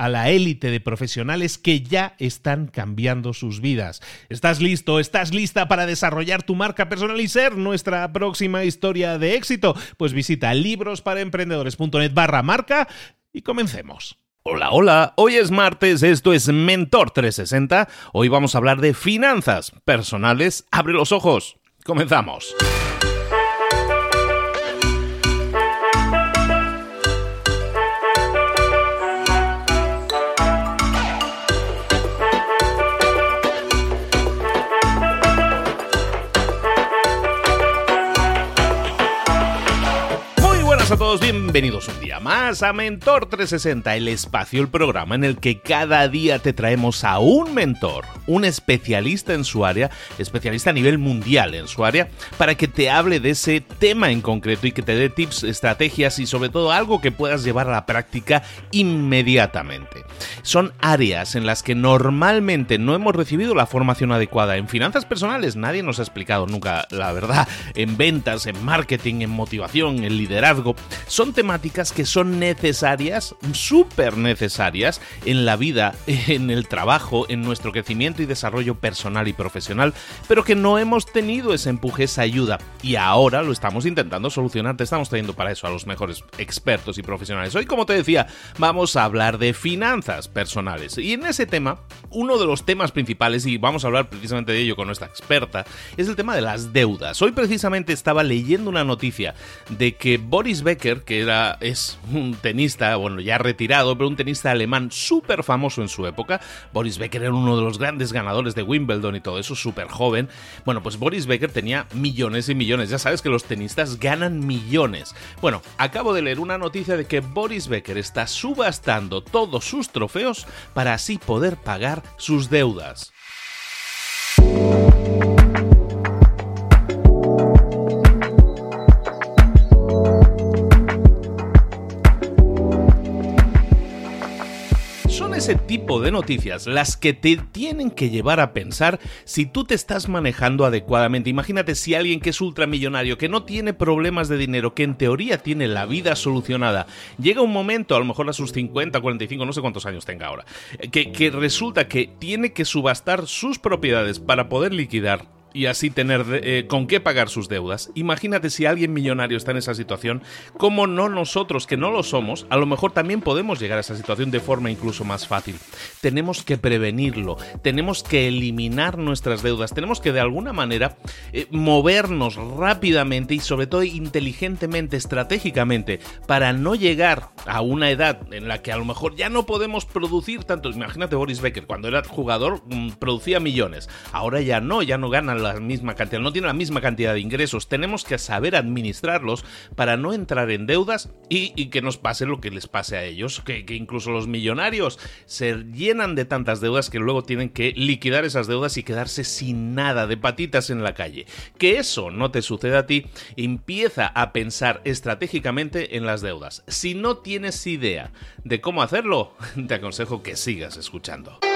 a la élite de profesionales que ya están cambiando sus vidas. ¿Estás listo? ¿Estás lista para desarrollar tu marca personal y ser nuestra próxima historia de éxito? Pues visita librosparaemprendedores.net barra marca y comencemos. Hola, hola, hoy es martes, esto es Mentor 360, hoy vamos a hablar de finanzas personales. Abre los ojos, comenzamos. A todos, bienvenidos un día más a Mentor 360, el espacio, el programa en el que cada día te traemos a un mentor, un especialista en su área, especialista a nivel mundial en su área, para que te hable de ese tema en concreto y que te dé tips, estrategias y sobre todo algo que puedas llevar a la práctica inmediatamente. Son áreas en las que normalmente no hemos recibido la formación adecuada. En finanzas personales nadie nos ha explicado nunca la verdad. En ventas, en marketing, en motivación, en liderazgo son temáticas que son necesarias, súper necesarias en la vida, en el trabajo, en nuestro crecimiento y desarrollo personal y profesional, pero que no hemos tenido ese empuje, esa ayuda. Y ahora lo estamos intentando solucionar, te estamos trayendo para eso a los mejores expertos y profesionales. Hoy, como te decía, vamos a hablar de finanzas personales. Y en ese tema, uno de los temas principales, y vamos a hablar precisamente de ello con nuestra experta, es el tema de las deudas. Hoy precisamente estaba leyendo una noticia de que Boris Becker, que era, es un tenista, bueno, ya retirado, pero un tenista alemán súper famoso en su época. Boris Becker era uno de los grandes ganadores de Wimbledon y todo eso, súper joven. Bueno, pues Boris Becker tenía millones y millones. Ya sabes que los tenistas ganan millones. Bueno, acabo de leer una noticia de que Boris Becker está subastando todos sus trofeos para así poder pagar sus deudas. Tipo de noticias las que te tienen que llevar a pensar si tú te estás manejando adecuadamente. Imagínate si alguien que es ultramillonario, que no tiene problemas de dinero, que en teoría tiene la vida solucionada, llega un momento, a lo mejor a sus 50, 45, no sé cuántos años tenga ahora, que, que resulta que tiene que subastar sus propiedades para poder liquidar y así tener eh, con qué pagar sus deudas. Imagínate si alguien millonario está en esa situación, como no nosotros que no lo somos, a lo mejor también podemos llegar a esa situación de forma incluso más fácil. Tenemos que prevenirlo, tenemos que eliminar nuestras deudas, tenemos que de alguna manera eh, movernos rápidamente y sobre todo inteligentemente, estratégicamente, para no llegar a una edad en la que a lo mejor ya no podemos producir tanto. Imagínate Boris Becker, cuando era jugador mm, producía millones, ahora ya no, ya no gana la misma cantidad, no tiene la misma cantidad de ingresos. Tenemos que saber administrarlos para no entrar en deudas y, que nos pase lo que les pase a ellos, que, que incluso los millonarios se llenan de tantas deudas que luego tienen que liquidar esas deudas y quedarse sin nada de patitas en la calle. Que eso no te suceda a ti, empieza a pensar estratégicamente en las deudas. Si no tienes idea de cómo hacerlo, te aconsejo que sigas escuchando.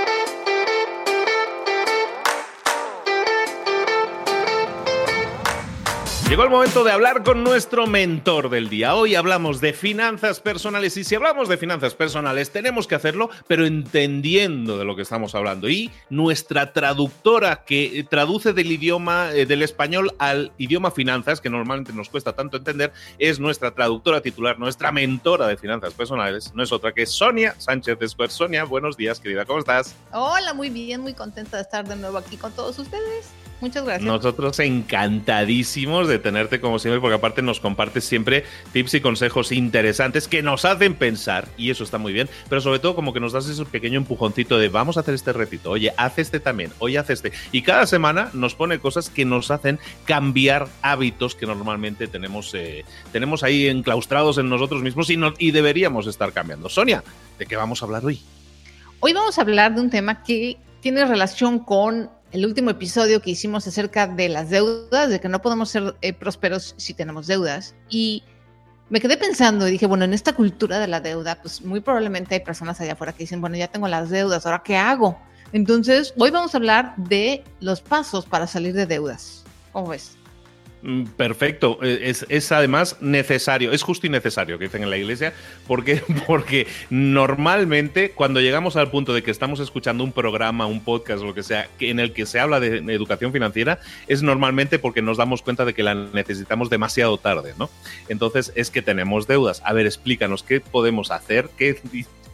Llegó el momento de hablar con nuestro mentor del día. Hoy hablamos de finanzas personales y si hablamos de finanzas personales tenemos que hacerlo, pero entendiendo de lo que estamos hablando. Y nuestra traductora que traduce del idioma eh, del español al idioma finanzas, que normalmente nos cuesta tanto entender, es nuestra traductora titular, nuestra mentora de finanzas personales. No es otra que Sonia Sánchez Después. Sonia, buenos días, querida, ¿cómo estás? Hola, muy bien, muy contenta de estar de nuevo aquí con todos ustedes. Muchas gracias. Nosotros encantadísimos de tenerte como siempre, porque aparte nos compartes siempre tips y consejos interesantes que nos hacen pensar, y eso está muy bien, pero sobre todo como que nos das ese pequeño empujoncito de vamos a hacer este retito, oye, haz este también, oye, haz este. Y cada semana nos pone cosas que nos hacen cambiar hábitos que normalmente tenemos, eh, tenemos ahí enclaustrados en nosotros mismos y, y deberíamos estar cambiando. Sonia, ¿de qué vamos a hablar hoy? Hoy vamos a hablar de un tema que tiene relación con el último episodio que hicimos acerca de las deudas, de que no podemos ser eh, prósperos si tenemos deudas. Y me quedé pensando y dije, bueno, en esta cultura de la deuda, pues muy probablemente hay personas allá afuera que dicen, bueno, ya tengo las deudas, ¿ahora qué hago? Entonces, hoy vamos a hablar de los pasos para salir de deudas. ¿Cómo ves? Mm, perfecto, e, es, además necesario, es justo y necesario que dicen en la iglesia, porque, porque normalmente cuando llegamos al punto de que estamos escuchando un programa, un podcast, lo que sea, en el que se habla de educación financiera, es normalmente porque nos damos cuenta de que la necesitamos demasiado tarde, ¿no? Entonces es que tenemos deudas. A ver, explícanos qué podemos hacer, qué,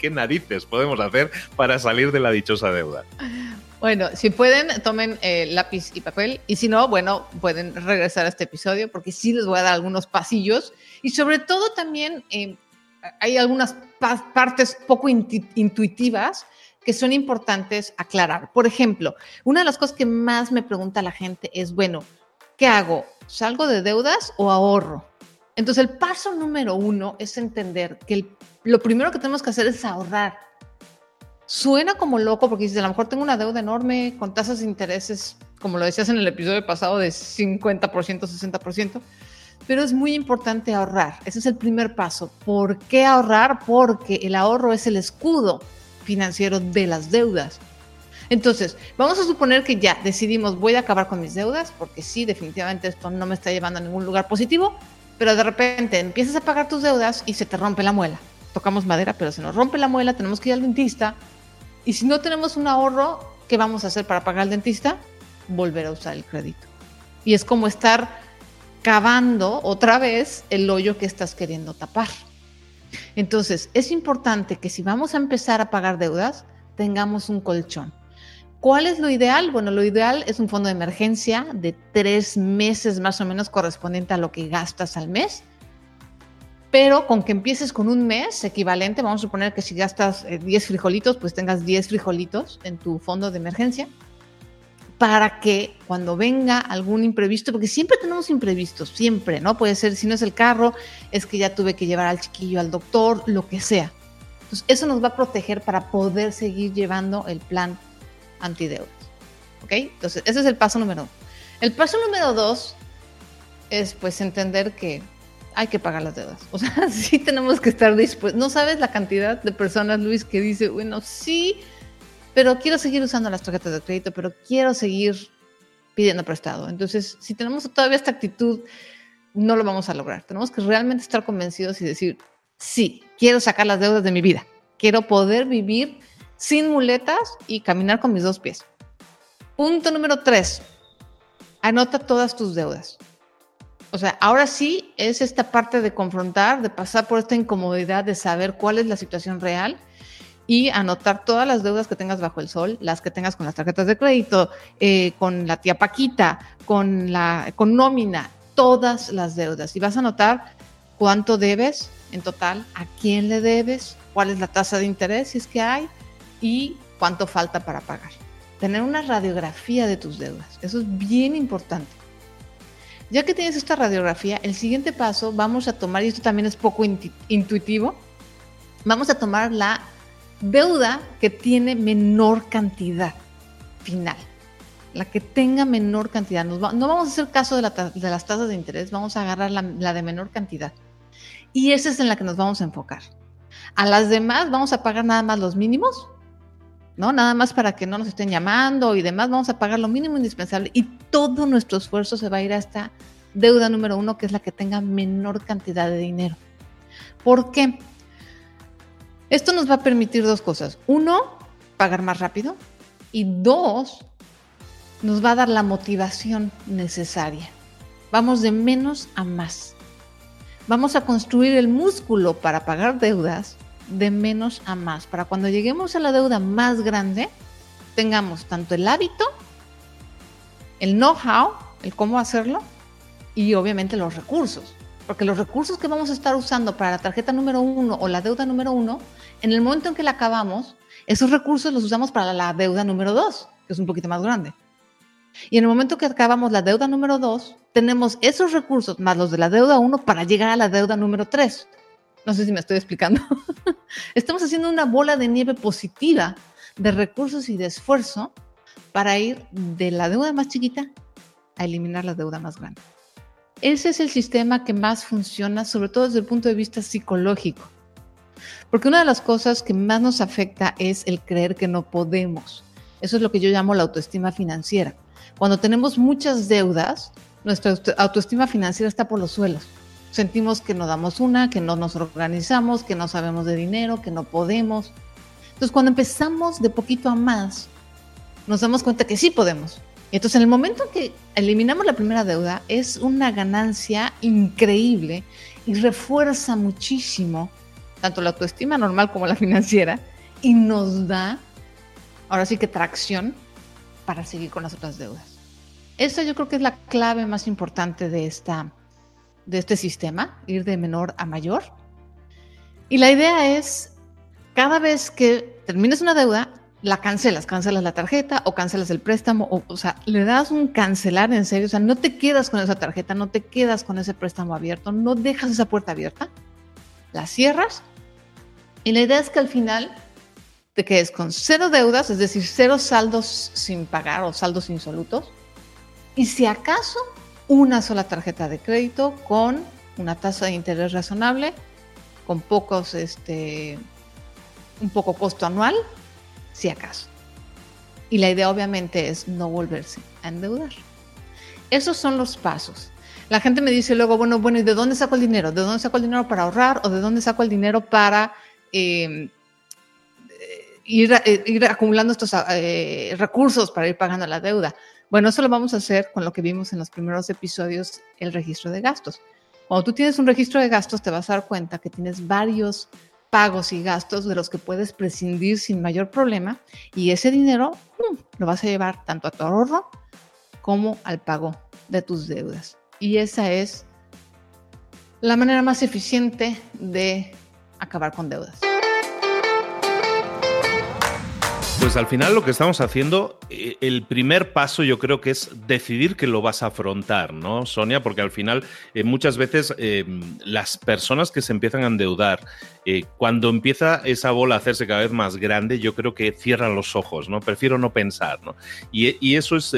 qué narices podemos hacer para salir de la dichosa deuda. Bueno, si pueden, tomen eh, lápiz y papel. Y si no, bueno, pueden regresar a este episodio porque sí les voy a dar algunos pasillos. Y sobre todo también eh, hay algunas partes poco intuitivas que son importantes aclarar. Por ejemplo, una de las cosas que más me pregunta la gente es, bueno, ¿qué hago? ¿Salgo de deudas o ahorro? Entonces, el paso número uno es entender que lo primero que tenemos que hacer es ahorrar Suena como loco porque dices, a lo mejor tengo una deuda enorme con tasas de intereses, como lo decías en el episodio pasado, de 50%, 60%, pero es muy importante ahorrar. Ese es el primer paso. ¿Por qué ahorrar? Porque el ahorro es el escudo financiero de las deudas. Entonces, vamos a suponer que ya decidimos, voy a acabar con mis deudas, porque sí, definitivamente esto no me está llevando a ningún lugar positivo, pero de repente empiezas a pagar tus deudas y se te rompe la muela. Tocamos madera, pero se nos rompe la muela, tenemos que ir al dentista, y si no tenemos un ahorro, ¿qué vamos a hacer para pagar al dentista? Volver a usar el crédito. Y es como estar cavando otra vez el hoyo que estás queriendo tapar. Entonces, es importante que si vamos a empezar a pagar deudas, tengamos un colchón. ¿Cuál es lo ideal? Bueno, lo ideal es un fondo de emergencia de tres meses más o menos correspondiente a lo que gastas al mes pero con que empieces con un mes equivalente, vamos a suponer que si gastas 10 eh, frijolitos, pues tengas 10 frijolitos en tu fondo de emergencia, para que cuando venga algún imprevisto, porque siempre tenemos imprevistos, siempre, ¿no? Puede ser, si no es el carro, es que ya tuve que llevar al chiquillo al doctor, lo que sea. Entonces, eso nos va a proteger para poder seguir llevando el plan antideudas. ¿Ok? Entonces, ese es el paso número uno. El paso número dos es pues entender que hay que pagar las deudas. O sea, sí tenemos que estar dispuestos. No sabes la cantidad de personas, Luis, que dice, bueno, sí, pero quiero seguir usando las tarjetas de crédito, pero quiero seguir pidiendo prestado. Entonces, si tenemos todavía esta actitud, no lo vamos a lograr. Tenemos que realmente estar convencidos y decir, sí, quiero sacar las deudas de mi vida. Quiero poder vivir sin muletas y caminar con mis dos pies. Punto número tres. Anota todas tus deudas. O sea, ahora sí es esta parte de confrontar, de pasar por esta incomodidad de saber cuál es la situación real y anotar todas las deudas que tengas bajo el sol, las que tengas con las tarjetas de crédito, eh, con la tía Paquita, con la con nómina, todas las deudas. Y vas a anotar cuánto debes en total, a quién le debes, cuál es la tasa de interés si es que hay y cuánto falta para pagar. tener una radiografía de tus deudas. Eso es bien importante. Ya que tienes esta radiografía, el siguiente paso vamos a tomar, y esto también es poco intuitivo, vamos a tomar la deuda que tiene menor cantidad final, la que tenga menor cantidad. no vamos a hacer caso de, las tasas de interés, vamos a agarrar la, la de menor cantidad. Y esa es en la que nos vamos a enfocar. A las demás vamos a pagar nada más los mínimos ¿no? Nada más para que no nos estén llamando y demás, vamos a pagar lo mínimo indispensable y todo nuestro esfuerzo se va a ir a esta deuda número uno, que es la que tenga menor cantidad de dinero. ¿Por qué? Esto nos va a permitir dos cosas. Uno, pagar más rápido y dos, nos va a dar la motivación necesaria. Vamos de menos a más. Vamos a construir el músculo para pagar deudas de menos a más, para cuando lleguemos a la deuda más grande, tengamos tanto el hábito, el know-how, el cómo hacerlo, y obviamente los recursos. Porque los recursos que vamos a estar usando para la tarjeta número uno o la deuda número uno, en el momento en que la acabamos, esos recursos los usamos para la deuda número dos, que es un poquito más grande. Y en el momento que acabamos la deuda número dos, tenemos esos recursos más los de la deuda uno para llegar a la deuda número tres. No sé si me estoy explicando. Estamos haciendo una bola de nieve positiva de recursos y de esfuerzo para ir de la deuda más chiquita a eliminar la deuda más grande. Ese es el sistema que más funciona, sobre todo desde el punto de vista psicológico. Porque una de las cosas que más nos afecta es el creer que no podemos. Eso es lo que yo llamo la autoestima financiera. Cuando tenemos muchas deudas, nuestra autoestima financiera está por los suelos sentimos que no damos una, que no nos organizamos, que no sabemos de dinero, que no podemos. Entonces, cuando empezamos de poquito a más, nos damos cuenta que sí podemos. Y entonces, en el momento en que eliminamos la primera deuda, es una ganancia increíble y refuerza muchísimo tanto la autoestima normal como la financiera y nos da, ahora sí que tracción para seguir con las otras deudas. Esa yo creo que es la clave más importante de esta, de este sistema, ir de menor a mayor. Y la idea es, cada vez que termines una deuda, la cancelas, cancelas la tarjeta o cancelas el préstamo, o, o sea, le das un cancelar en serio, o sea, no te quedas con esa tarjeta, no te quedas con ese préstamo abierto, no dejas esa puerta abierta, la cierras y la idea es que al final te quedes con cero deudas, es decir, cero saldos sin pagar o saldos insolutos, y si acaso una sola tarjeta de crédito con una tasa de interés razonable, con pocos, este, un poco costo anual, si acaso. Y la idea obviamente es no volverse a endeudar. Esos son los pasos. La gente me dice luego, bueno, bueno, ¿y de dónde saco el dinero? ¿De dónde saco el dinero para ahorrar o de dónde saco el dinero para em, ir, eh, ir, acumulando estos eh, recursos para ir pagando la deuda? Bueno, eso lo vamos a hacer con lo que vimos en los primeros episodios, el registro de gastos. Cuando tú tienes un registro de gastos, te vas a dar cuenta que tienes varios pagos y gastos de los que puedes prescindir sin mayor problema y ese dinero lo vas a llevar tanto a tu ahorro como al pago de tus deudas. Y esa es la manera más eficiente de acabar con deudas. Pues al final lo que estamos haciendo, el primer paso yo creo que es decidir que lo vas a afrontar, ¿no, Sonia? Porque al final eh, muchas veces eh, las personas que se empiezan a endeudar, cuando empieza esa bola a hacerse cada vez más grande, yo creo que cierran los ojos, ¿no? Prefiero no pensar, ¿no? Y, y eso es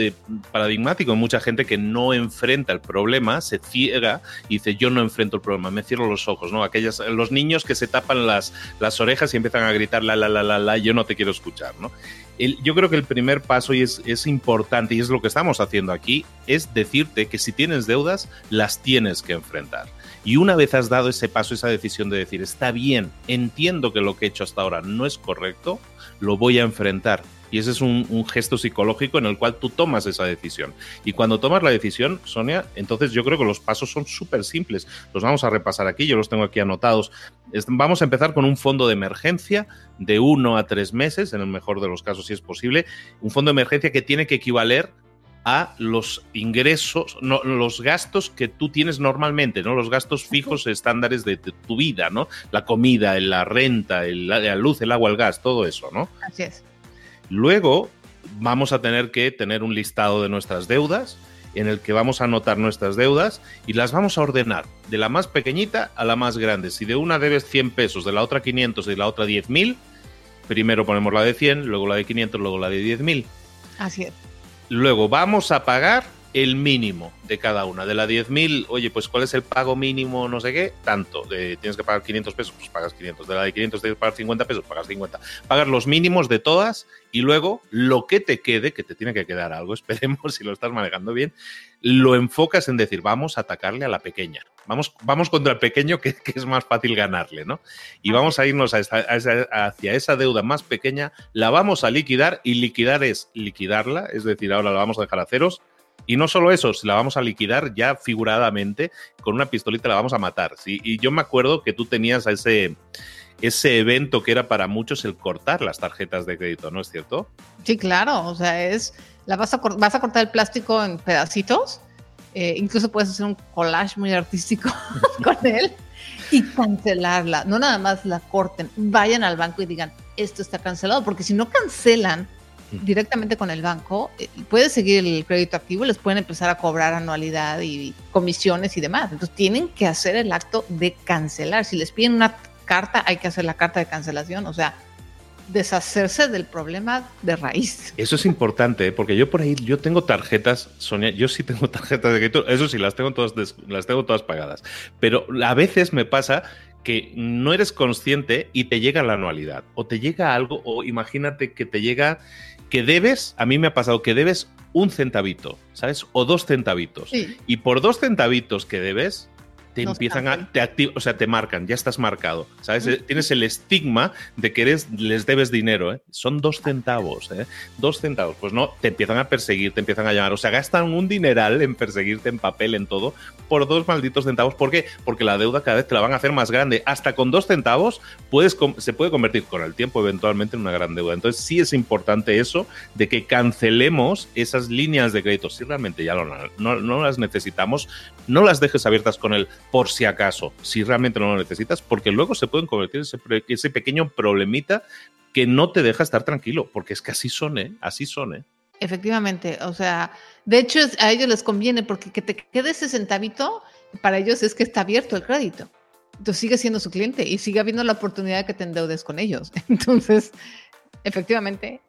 paradigmático. Mucha gente que no enfrenta el problema se ciega y dice, yo no enfrento el problema, me cierro los ojos, ¿no? Aquellas, los niños que se tapan las, las orejas y empiezan a gritar, la, la, la, la, la, yo no te quiero escuchar, ¿no? yo creo que el primer paso, es, es, importante, y es lo que estamos haciendo aquí, es decirte que si tienes deudas, las tienes que enfrentar. Y una vez has dado ese paso, esa decisión de decir, está bien, entiendo que lo que he hecho hasta ahora no es correcto, lo voy a enfrentar y ese es un, gesto psicológico en el cual tú tomas esa decisión. Y cuando tomas la decisión, Sonia, entonces yo creo que los pasos son súper simples. Los vamos a repasar aquí, yo los tengo aquí anotados. Vamos a empezar con un fondo de emergencia de uno a tres meses, en el mejor de los casos si es posible. Un fondo de emergencia que tiene que equivaler a los ingresos, no, los gastos que tú tienes normalmente, ¿no? Los gastos fijos estándares de, tu vida, ¿no? La comida, la renta, la luz, el agua, el gas, todo eso, ¿no? Así es. Luego, vamos a tener que tener un listado de nuestras deudas en el que vamos a anotar nuestras deudas y las vamos a ordenar de la más pequeñita a la más grande. Si de una debes 100 pesos, de la otra 500 y de la otra 10.000, primero ponemos la de 100, luego la de 500, luego la de 10.000. Así es. Luego vamos a pagar el mínimo de cada una. De la 10.000, oye, pues ¿cuál es el pago mínimo? No sé qué, tanto. De, tienes que pagar 500 pesos, pues pagas 500. De la de 500 tienes que pagar 50 pesos, pagas 50. Pagas los mínimos de todas y luego lo que te quede, que te tiene que quedar algo, esperemos si lo estás manejando bien, lo enfocas en decir, vamos a atacarle a la pequeña. Vamos, vamos contra el pequeño que, es más fácil ganarle, ¿no? Y vamos a irnos hacia esa deuda más pequeña, la vamos a liquidar y liquidar es liquidarla, es decir, ahora la vamos a dejar a ceros y no solo eso, si la vamos a liquidar ya figuradamente, con una pistolita la vamos a matar. ¿sí? Y yo me acuerdo que tú tenías ese, ese evento que era para muchos el cortar las tarjetas de crédito, ¿no es cierto? Sí, claro. O sea, es. La vas, a, vas a cortar el plástico en pedacitos. Eh, incluso puedes hacer un collage muy artístico con él y cancelarla. No nada más la corten, vayan al banco y digan, esto está cancelado, porque si no cancelan directamente con el banco, eh, puedes seguir el crédito activo, les pueden empezar a cobrar anualidad y comisiones y demás. Entonces tienen que hacer el acto de cancelar. Si les piden una carta, hay que hacer la carta de cancelación. O sea, deshacerse del problema de raíz. Eso es importante, ¿eh? porque yo por ahí, yo tengo tarjetas, Sonia, yo sí tengo tarjetas de crédito, eso sí, las tengo todas, las tengo todas pagadas, pero a veces me pasa que no eres consciente y te llega la anualidad, o te llega algo, o imagínate que te llega que debes, a mí me ha pasado que debes un centavito, ¿sabes? O dos centavitos. Y por dos centavitos que debes, te empiezan a, te o sea, te marcan, ya estás marcado, ¿sabes? Tienes el estigma de que eres, les debes dinero, ¿eh? Son dos centavos, ¿eh? Dos centavos, pues no, te empiezan a perseguir, te empiezan a llamar, o sea, gastan un dineral en perseguirte en papel, en todo, por dos malditos centavos, ¿por qué? Porque la deuda cada vez te la van a hacer más grande, hasta con dos centavos puedes, se puede convertir con el tiempo eventualmente en una gran deuda, entonces sí es importante eso, de que cancelemos esas líneas de crédito, si realmente ya no, no, no las necesitamos, no las dejes abiertas con el por si acaso, si realmente no lo necesitas, porque luego se pueden convertir en ese, ese pequeño problemita que no te deja estar tranquilo, porque es que así son, ¿eh? Así son, ¿eh? Efectivamente, o sea, de hecho a ellos les conviene porque que te quede ese centavito, para ellos es que está abierto el crédito. Entonces sigue siendo su cliente y sigue habiendo la oportunidad de que te endeudes con ellos. Entonces, efectivamente,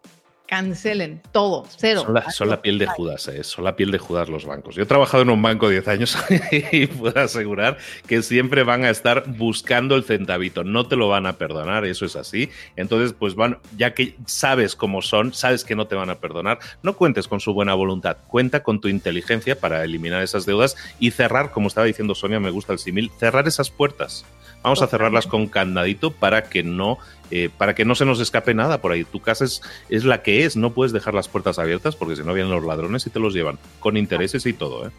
cancelen todo, cero. Son la, piel de Judas, ¿eh? son la piel de Judas los bancos. Yo he trabajado en un banco 10 años y puedo asegurar que siempre van a estar buscando el centavito, no te lo van a perdonar, eso es así. Entonces, pues van, ya que sabes cómo son, sabes que no te van a perdonar, no cuentes con su buena voluntad, cuenta con tu inteligencia para eliminar esas deudas y cerrar, como estaba diciendo Sonia, me gusta el simil, cerrar esas puertas. Vamos a cerrarlas con candadito para que no eh, para que no se nos escape nada por ahí. Tu casa es, es, la que es, no puedes dejar las puertas abiertas porque si no vienen los ladrones y te los llevan, con intereses y todo. ¿eh?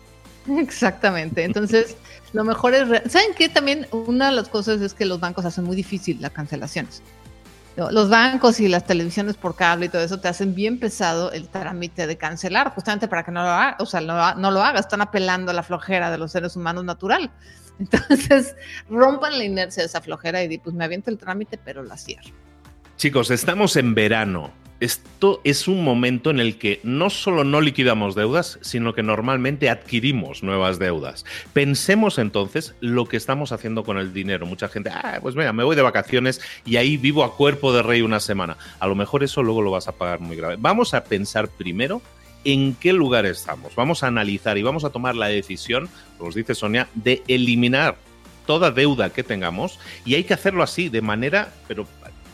Exactamente. Entonces, lo mejor es... ¿Saben qué? También una de las cosas es que los bancos hacen muy difícil las cancelaciones. Los bancos y las televisiones por cable y todo eso te hacen bien pesado el trámite de cancelar, justamente para que no lo hagas, o sea, no, no lo hagas. Están apelando a la flojera de los seres humanos natural. Entonces, rompan la inercia de esa flojera y di, pues me aviento el trámite, pero la cierro. Chicos, estamos en verano. Esto es un momento en el que no solo no liquidamos deudas, sino que normalmente adquirimos nuevas deudas. Pensemos entonces lo que estamos haciendo con el dinero. Mucha gente, ah, pues mira, me voy de vacaciones y ahí vivo a cuerpo de rey una semana. A lo mejor eso luego lo vas a pagar muy grave. Vamos a pensar primero en qué lugar estamos. Vamos a analizar y vamos a tomar la decisión, como os dice Sonia, de eliminar toda deuda que tengamos y hay que hacerlo así, de manera, pero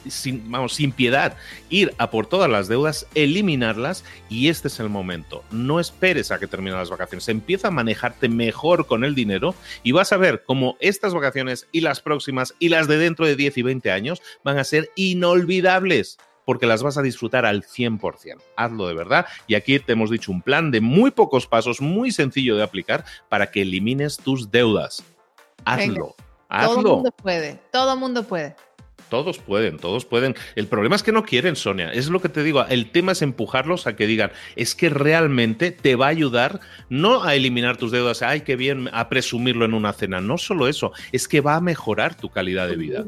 sin, vamos, sin piedad, ir a por todas las deudas, eliminarlas y este es el momento. No esperes a que terminen las vacaciones, empieza a manejarte mejor con el dinero y vas a ver cómo estas vacaciones y las próximas y las de dentro de 10 y 20 años van a ser inolvidables porque las vas a disfrutar al 100%. Hazlo de verdad. Y aquí te hemos dicho un plan de muy pocos pasos, muy sencillo de aplicar para que elimines tus deudas. Hazlo. Hazlo. Todo el mundo puede. Todo el mundo puede. Todos pueden, todos pueden. El problema es que no quieren, Sonia. Es lo que te digo. El tema es empujarlos a que digan, es que realmente te va a ayudar no a eliminar tus deudas, ay, qué bien, a presumirlo en una cena. No solo eso, es que va a mejorar tu calidad de vida.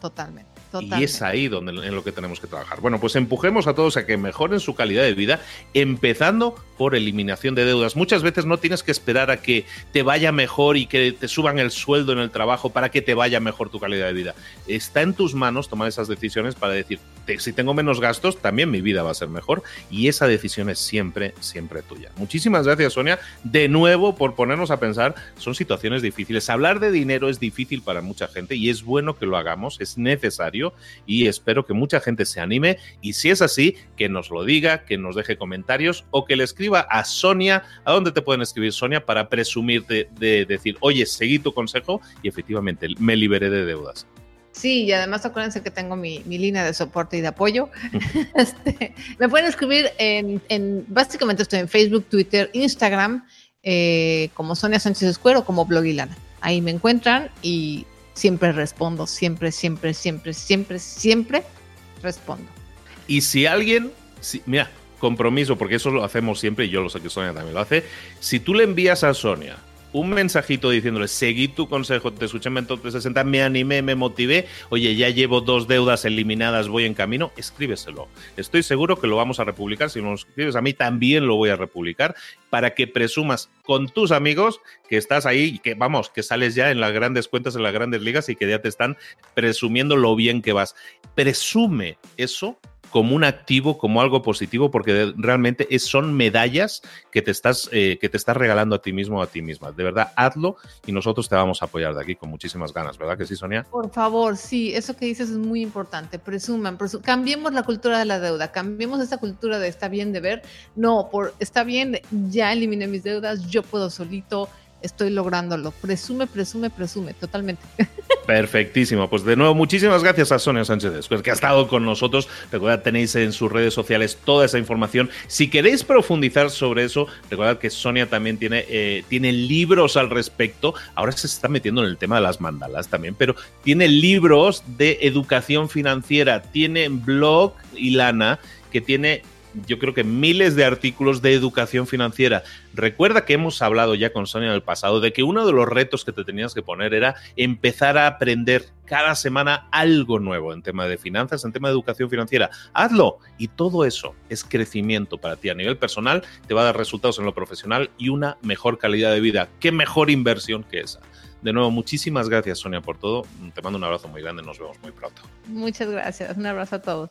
Totalmente. Y es ahí donde en lo que tenemos que trabajar. Bueno, pues empujemos a todos a que mejoren su calidad de vida, empezando por eliminación de deudas. Muchas veces no tienes que esperar a que te vaya mejor y que te suban el sueldo en el trabajo para que te vaya mejor tu calidad de vida. Está en tus manos tomar esas decisiones para decir, si tengo menos gastos, también mi vida va a ser mejor. Y esa decisión es siempre, siempre tuya. Muchísimas gracias, Sonia, de nuevo por ponernos a pensar. Son situaciones difíciles. Hablar de dinero es difícil para mucha gente y es bueno que lo hagamos, es necesario y espero que mucha gente se anime. Y si es así, que nos lo diga, que nos deje comentarios o que le escriba a Sonia. ¿A dónde te pueden escribir, Sonia, para presumirte de decir, oye, seguí tu consejo y efectivamente me liberé de deudas? Sí, y además acuérdense que tengo mi, línea de soporte y de apoyo. Este, me pueden escribir en, básicamente estoy en Facebook, Twitter, Instagram, eh, como Sonia Sánchez Escuero, como Blogilana. Ahí me encuentran y siempre respondo, siempre, siempre, siempre, siempre, siempre respondo. Y si alguien, mira, compromiso, porque eso lo hacemos siempre y yo lo sé que Sonia también lo hace, si tú le envías a Sonia un mensajito diciéndole, seguí tu consejo, te escuché en Mentor 360, me animé, me motivé, oye, ya llevo dos deudas eliminadas, voy en camino, escríbeselo. Estoy seguro que lo vamos a republicar, si no lo escribes a mí también lo voy a republicar, para que presumas con tus amigos que estás ahí que, vamos, que sales ya en las grandes cuentas, en las grandes ligas y que ya te están presumiendo lo bien que vas. Presume eso como un activo, como algo positivo, porque realmente es, son medallas que te, estás, eh, que te estás regalando a ti mismo o a ti misma. De verdad, hazlo y nosotros te vamos a apoyar de aquí con muchísimas ganas, ¿verdad que sí, Sonia? Por favor, sí, eso que dices es muy importante. Presuman, cambiemos la cultura de la deuda, cambiemos esa cultura de está bien de ver. No, por está bien, ya eliminé mis deudas, yo puedo solito estoy lográndolo. Presume, presume, presume, totalmente. Perfectísimo. Pues de nuevo, muchísimas gracias a Sonia Sánchez, que ha estado con nosotros. Recuerda, tenéis en sus redes sociales toda esa información. Si queréis profundizar sobre eso, recordad que Sonia también tiene, eh, tiene libros al respecto. Ahora se está metiendo en el tema de las mandalas también, pero tiene libros de educación financiera, tiene blog y lana que tiene yo creo que miles de artículos de educación financiera. Recuerda que hemos hablado ya con Sonia en el pasado de que uno de los retos que te tenías que poner era empezar a aprender cada semana algo nuevo en tema de finanzas, en tema de educación financiera. Hazlo y todo eso es crecimiento para ti a nivel personal, te va a dar resultados en lo profesional y una mejor calidad de vida. ¿Qué mejor inversión que esa? De nuevo, muchísimas gracias Sonia por todo. Te mando un abrazo muy grande, nos vemos muy pronto. Muchas gracias, un abrazo a todos.